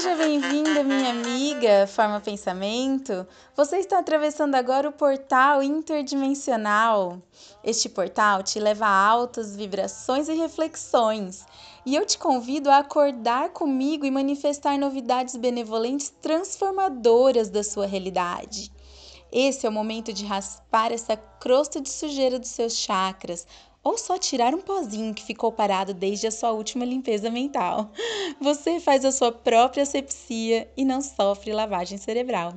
Seja bem-vinda, minha amiga Forma Pensamento. Você está atravessando agora o portal interdimensional. Este portal te leva a altas vibrações e reflexões. E eu te convido a acordar comigo e manifestar novidades benevolentes transformadoras da sua realidade. Esse é o momento de raspar essa crosta de sujeira dos seus chakras, ou só tirar um pozinho que ficou parado desde a sua última limpeza mental. Você faz a sua própria asepsia e não sofre lavagem cerebral.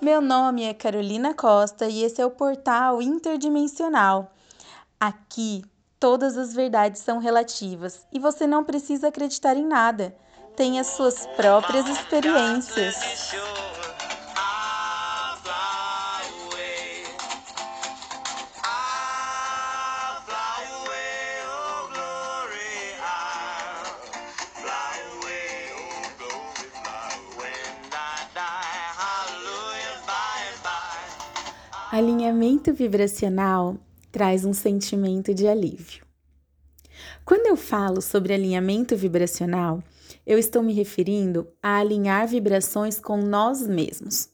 Meu nome é Carolina Costa e esse é o portal Interdimensional. Aqui todas as verdades são relativas e você não precisa acreditar em nada. Tenha suas próprias experiências. Alinhamento vibracional traz um sentimento de alívio. Quando eu falo sobre alinhamento vibracional, eu estou me referindo a alinhar vibrações com nós mesmos.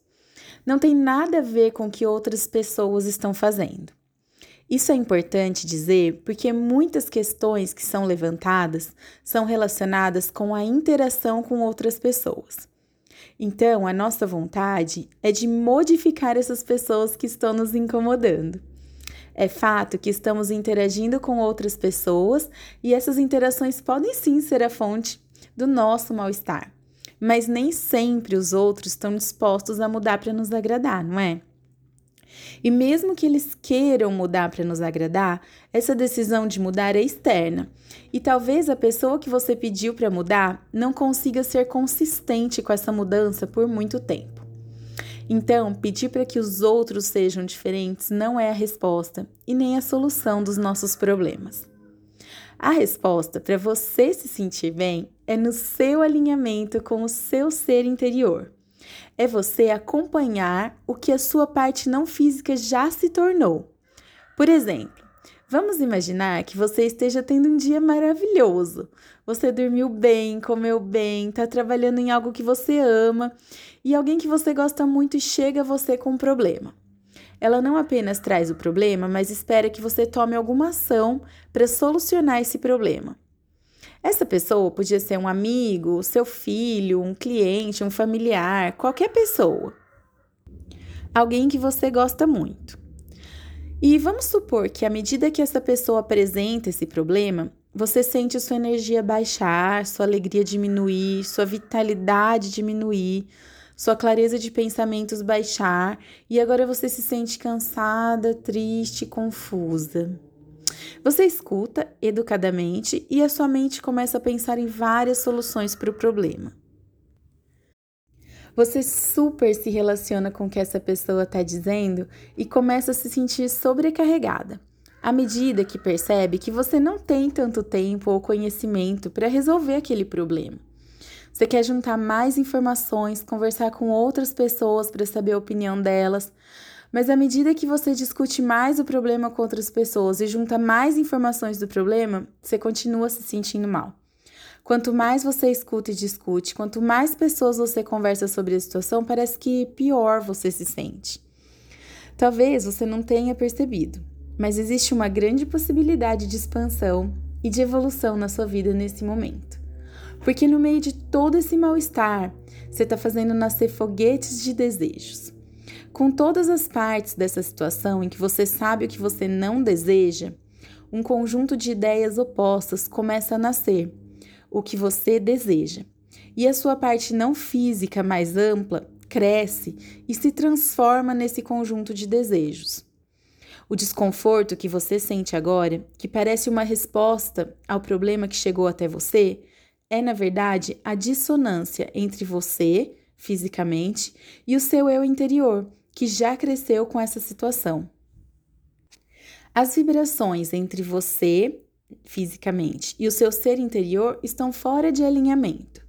Não tem nada a ver com o que outras pessoas estão fazendo. Isso é importante dizer porque muitas questões que são levantadas são relacionadas com a interação com outras pessoas. Então, a nossa vontade é de modificar essas pessoas que estão nos incomodando. É fato que estamos interagindo com outras pessoas e essas interações podem sim ser a fonte do nosso mal-estar. Mas nem sempre os outros estão dispostos a mudar para nos agradar, não é? E mesmo que eles queiram mudar para nos agradar, essa decisão de mudar é externa. E talvez a pessoa que você pediu para mudar não consiga ser consistente com essa mudança por muito tempo. Então, pedir para que os outros sejam diferentes não é a resposta e nem a solução dos nossos problemas. A resposta para você se sentir bem é no seu alinhamento com o seu ser interior. É você acompanhar o que a sua parte não física já se tornou. Por exemplo, Vamos imaginar que você esteja tendo um dia maravilhoso. Você dormiu bem, comeu bem, está trabalhando em algo que você ama e alguém que você gosta muito chega a você com um problema. Ela não apenas traz o problema, mas espera que você tome alguma ação para solucionar esse problema. Essa pessoa podia ser um amigo, seu filho, um cliente, um familiar, qualquer pessoa. Alguém que você gosta muito. E vamos supor que à medida que essa pessoa apresenta esse problema, você sente sua energia baixar, sua alegria diminuir, sua vitalidade diminuir, sua clareza de pensamentos baixar e agora você se sente cansada, triste, confusa. Você escuta educadamente e a sua mente começa a pensar em várias soluções para o problema. Você super se relaciona com o que essa pessoa está dizendo e começa a se sentir sobrecarregada. À medida que percebe que você não tem tanto tempo ou conhecimento para resolver aquele problema. Você quer juntar mais informações, conversar com outras pessoas para saber a opinião delas, mas à medida que você discute mais o problema com outras pessoas e junta mais informações do problema, você continua se sentindo mal. Quanto mais você escuta e discute, quanto mais pessoas você conversa sobre a situação, parece que pior você se sente. Talvez você não tenha percebido, mas existe uma grande possibilidade de expansão e de evolução na sua vida nesse momento. Porque no meio de todo esse mal-estar, você está fazendo nascer foguetes de desejos. Com todas as partes dessa situação em que você sabe o que você não deseja, um conjunto de ideias opostas começa a nascer o que você deseja. E a sua parte não física mais ampla cresce e se transforma nesse conjunto de desejos. O desconforto que você sente agora, que parece uma resposta ao problema que chegou até você, é na verdade a dissonância entre você, fisicamente, e o seu eu interior, que já cresceu com essa situação. As vibrações entre você fisicamente e o seu ser interior estão fora de alinhamento.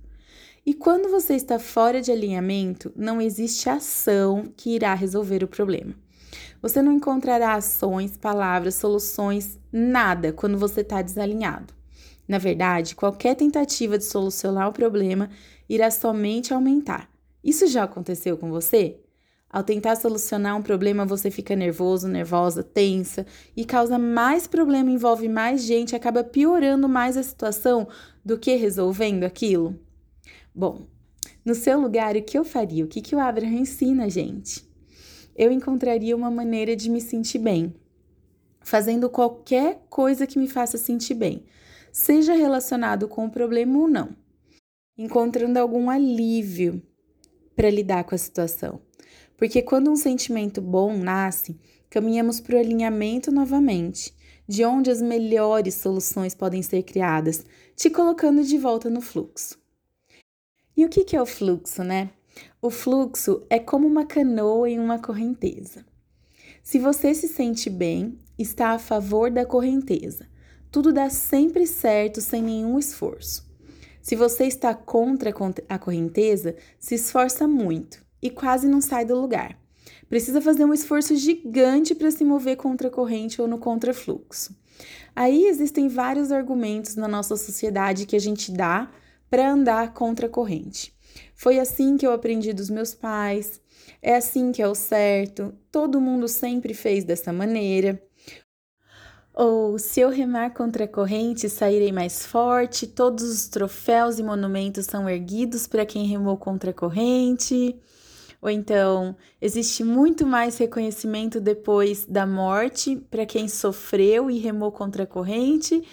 E quando você está fora de alinhamento, não existe ação que irá resolver o problema. Você não encontrará ações, palavras, soluções, nada quando você está desalinhado. Na verdade, qualquer tentativa de solucionar o problema irá somente aumentar. Isso já aconteceu com você? Ao tentar solucionar um problema, você fica nervoso, nervosa, tensa e causa mais problema, envolve mais gente, acaba piorando mais a situação do que resolvendo aquilo? Bom, no seu lugar, o que eu faria? O que, que o Abraham ensina gente? Eu encontraria uma maneira de me sentir bem, fazendo qualquer coisa que me faça sentir bem, seja relacionado com o problema ou não, encontrando algum alívio para lidar com a situação. Porque quando um sentimento bom nasce, caminhamos para o alinhamento novamente, de onde as melhores soluções podem ser criadas, te colocando de volta no fluxo. E o que é o fluxo, né? O fluxo é como uma canoa em uma correnteza. Se você se sente bem, está a favor da correnteza. Tudo dá sempre certo sem nenhum esforço. Se você está contra a correnteza, se esforça muito e quase não sai do lugar. Precisa fazer um esforço gigante para se mover contra a corrente ou no contrafluxo. Aí existem vários argumentos na nossa sociedade que a gente dá para andar contra a corrente. Foi assim que eu aprendi dos meus pais, é assim que é o certo, todo mundo sempre fez dessa maneira. Ou se eu remar contra a corrente, sairei mais forte, todos os troféus e monumentos são erguidos para quem remou contra a corrente. Ou então, existe muito mais reconhecimento depois da morte para quem sofreu e remou contra a corrente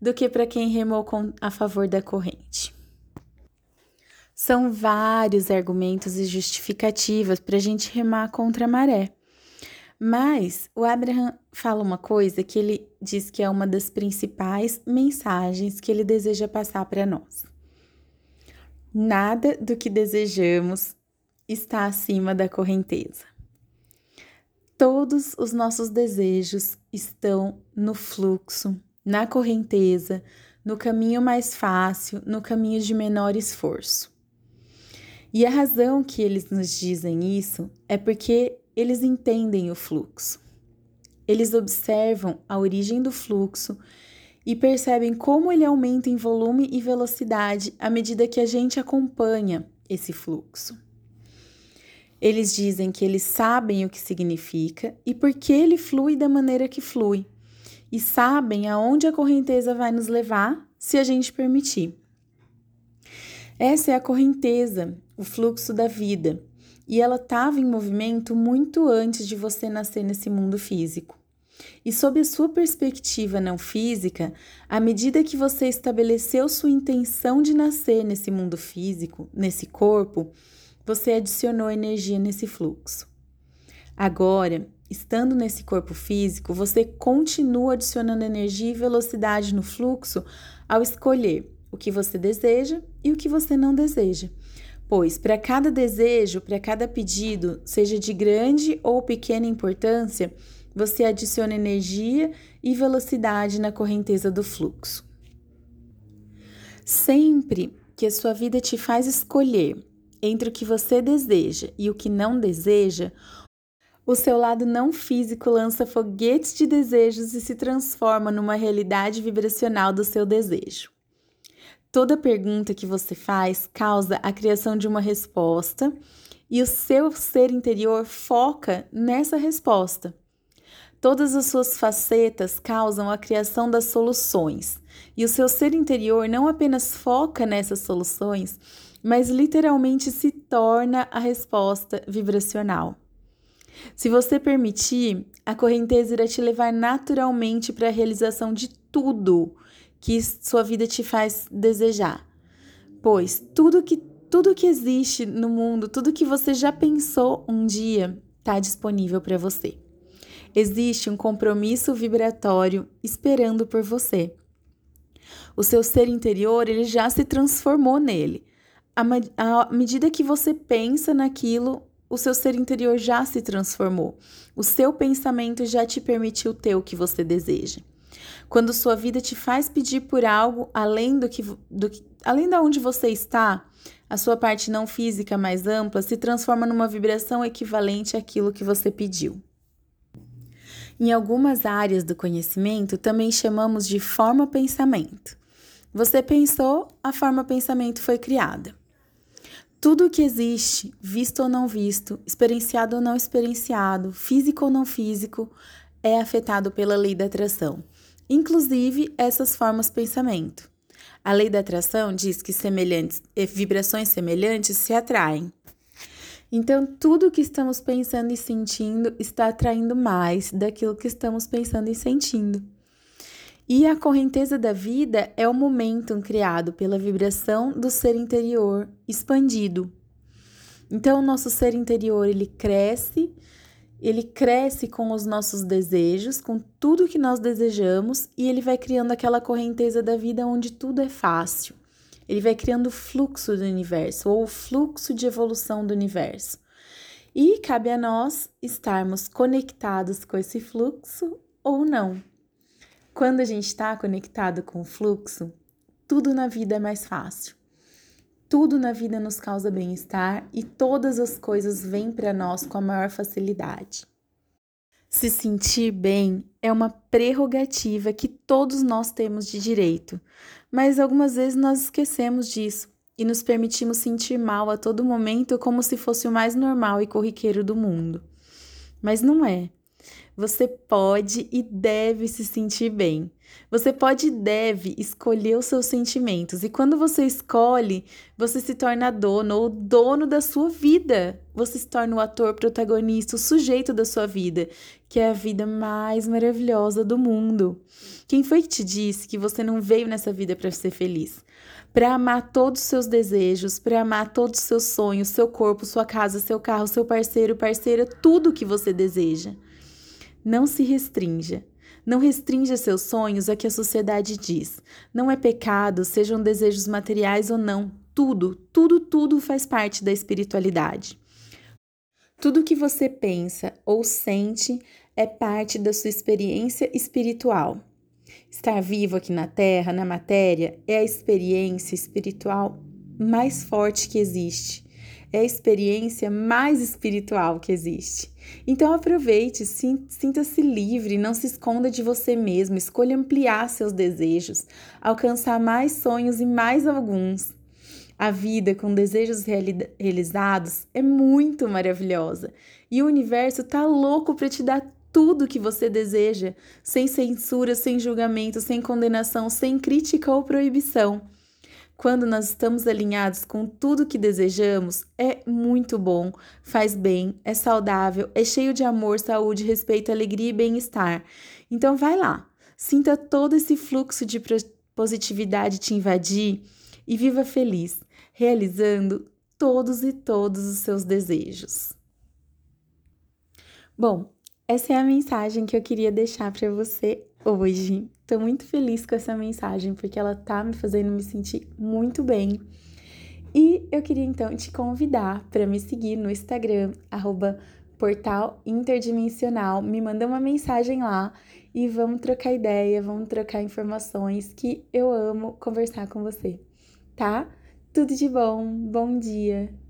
do que para quem remou a favor da corrente. São vários argumentos e justificativas para a gente remar contra a maré. Mas o Abraham fala uma coisa que ele diz que é uma das principais mensagens que ele deseja passar para nós. Nada do que desejamos está acima da correnteza. Todos os nossos desejos estão no fluxo, na correnteza, no caminho mais fácil, no caminho de menor esforço. E a razão que eles nos dizem isso é porque eles entendem o fluxo. Eles observam a origem do fluxo e percebem como ele aumenta em volume e velocidade à medida que a gente acompanha esse fluxo. Eles dizem que eles sabem o que significa e por que ele flui da maneira que flui, e sabem aonde a correnteza vai nos levar se a gente permitir. Essa é a correnteza, o fluxo da vida, e ela estava em movimento muito antes de você nascer nesse mundo físico. E sob a sua perspectiva não física, à medida que você estabeleceu sua intenção de nascer nesse mundo físico, nesse corpo, você adicionou energia nesse fluxo. Agora, estando nesse corpo físico, você continua adicionando energia e velocidade no fluxo ao escolher o que você deseja e o que você não deseja. Pois, para cada desejo, para cada pedido, seja de grande ou pequena importância, você adiciona energia e velocidade na correnteza do fluxo. Sempre que a sua vida te faz escolher entre o que você deseja e o que não deseja, o seu lado não físico lança foguetes de desejos e se transforma numa realidade vibracional do seu desejo. Toda pergunta que você faz causa a criação de uma resposta e o seu ser interior foca nessa resposta. Todas as suas facetas causam a criação das soluções, e o seu ser interior não apenas foca nessas soluções, mas literalmente se torna a resposta vibracional. Se você permitir, a correnteza irá te levar naturalmente para a realização de tudo que sua vida te faz desejar. Pois tudo que tudo que existe no mundo, tudo que você já pensou um dia, está disponível para você. Existe um compromisso vibratório esperando por você. O seu ser interior ele já se transformou nele à medida que você pensa naquilo, o seu ser interior já se transformou. O seu pensamento já te permitiu ter o que você deseja. Quando sua vida te faz pedir por algo além do que, do, além de onde você está, a sua parte não física mais ampla se transforma numa vibração equivalente àquilo que você pediu. Em algumas áreas do conhecimento, também chamamos de forma pensamento. Você pensou, a forma pensamento foi criada. Tudo o que existe, visto ou não visto, experienciado ou não experienciado, físico ou não físico, é afetado pela lei da atração, inclusive essas formas pensamento. A lei da atração diz que semelhantes, vibrações semelhantes se atraem. Então, tudo que estamos pensando e sentindo está atraindo mais daquilo que estamos pensando e sentindo. E a correnteza da vida é o momentum criado pela vibração do ser interior expandido. Então, o nosso ser interior ele cresce, ele cresce com os nossos desejos, com tudo que nós desejamos, e ele vai criando aquela correnteza da vida onde tudo é fácil. Ele vai criando o fluxo do universo, ou o fluxo de evolução do universo. E cabe a nós estarmos conectados com esse fluxo ou não. Quando a gente está conectado com o fluxo, tudo na vida é mais fácil. Tudo na vida nos causa bem-estar e todas as coisas vêm para nós com a maior facilidade. Se sentir bem é uma prerrogativa que todos nós temos de direito, mas algumas vezes nós esquecemos disso e nos permitimos sentir mal a todo momento como se fosse o mais normal e corriqueiro do mundo. Mas não é. Você pode e deve se sentir bem. Você pode e deve escolher os seus sentimentos. E quando você escolhe, você se torna dono ou dono da sua vida. Você se torna o ator protagonista, o sujeito da sua vida, que é a vida mais maravilhosa do mundo. Quem foi que te disse que você não veio nessa vida para ser feliz? Para amar todos os seus desejos, para amar todos os seus sonhos, seu corpo, sua casa, seu carro, seu parceiro, parceira, tudo que você deseja. Não se restrinja. Não restrinja seus sonhos a que a sociedade diz. Não é pecado, sejam desejos materiais ou não. Tudo, tudo, tudo faz parte da espiritualidade. Tudo que você pensa ou sente é parte da sua experiência espiritual. Estar vivo aqui na Terra, na matéria, é a experiência espiritual mais forte que existe é a experiência mais espiritual que existe. Então aproveite, sinta-se livre, não se esconda de você mesmo, escolha ampliar seus desejos, alcançar mais sonhos e mais alguns. A vida com desejos reali realizados é muito maravilhosa e o universo tá louco para te dar tudo que você deseja, sem censura, sem julgamento, sem condenação, sem crítica ou proibição. Quando nós estamos alinhados com tudo que desejamos, é muito bom, faz bem, é saudável, é cheio de amor, saúde, respeito, alegria e bem-estar. Então vai lá, sinta todo esse fluxo de positividade te invadir e viva feliz, realizando todos e todos os seus desejos. Bom, essa é a mensagem que eu queria deixar para você hoje. Tô muito feliz com essa mensagem porque ela tá me fazendo me sentir muito bem. E eu queria então te convidar para me seguir no Instagram, arroba portal interdimensional. Me manda uma mensagem lá e vamos trocar ideia, vamos trocar informações que eu amo conversar com você, tá? Tudo de bom, bom dia!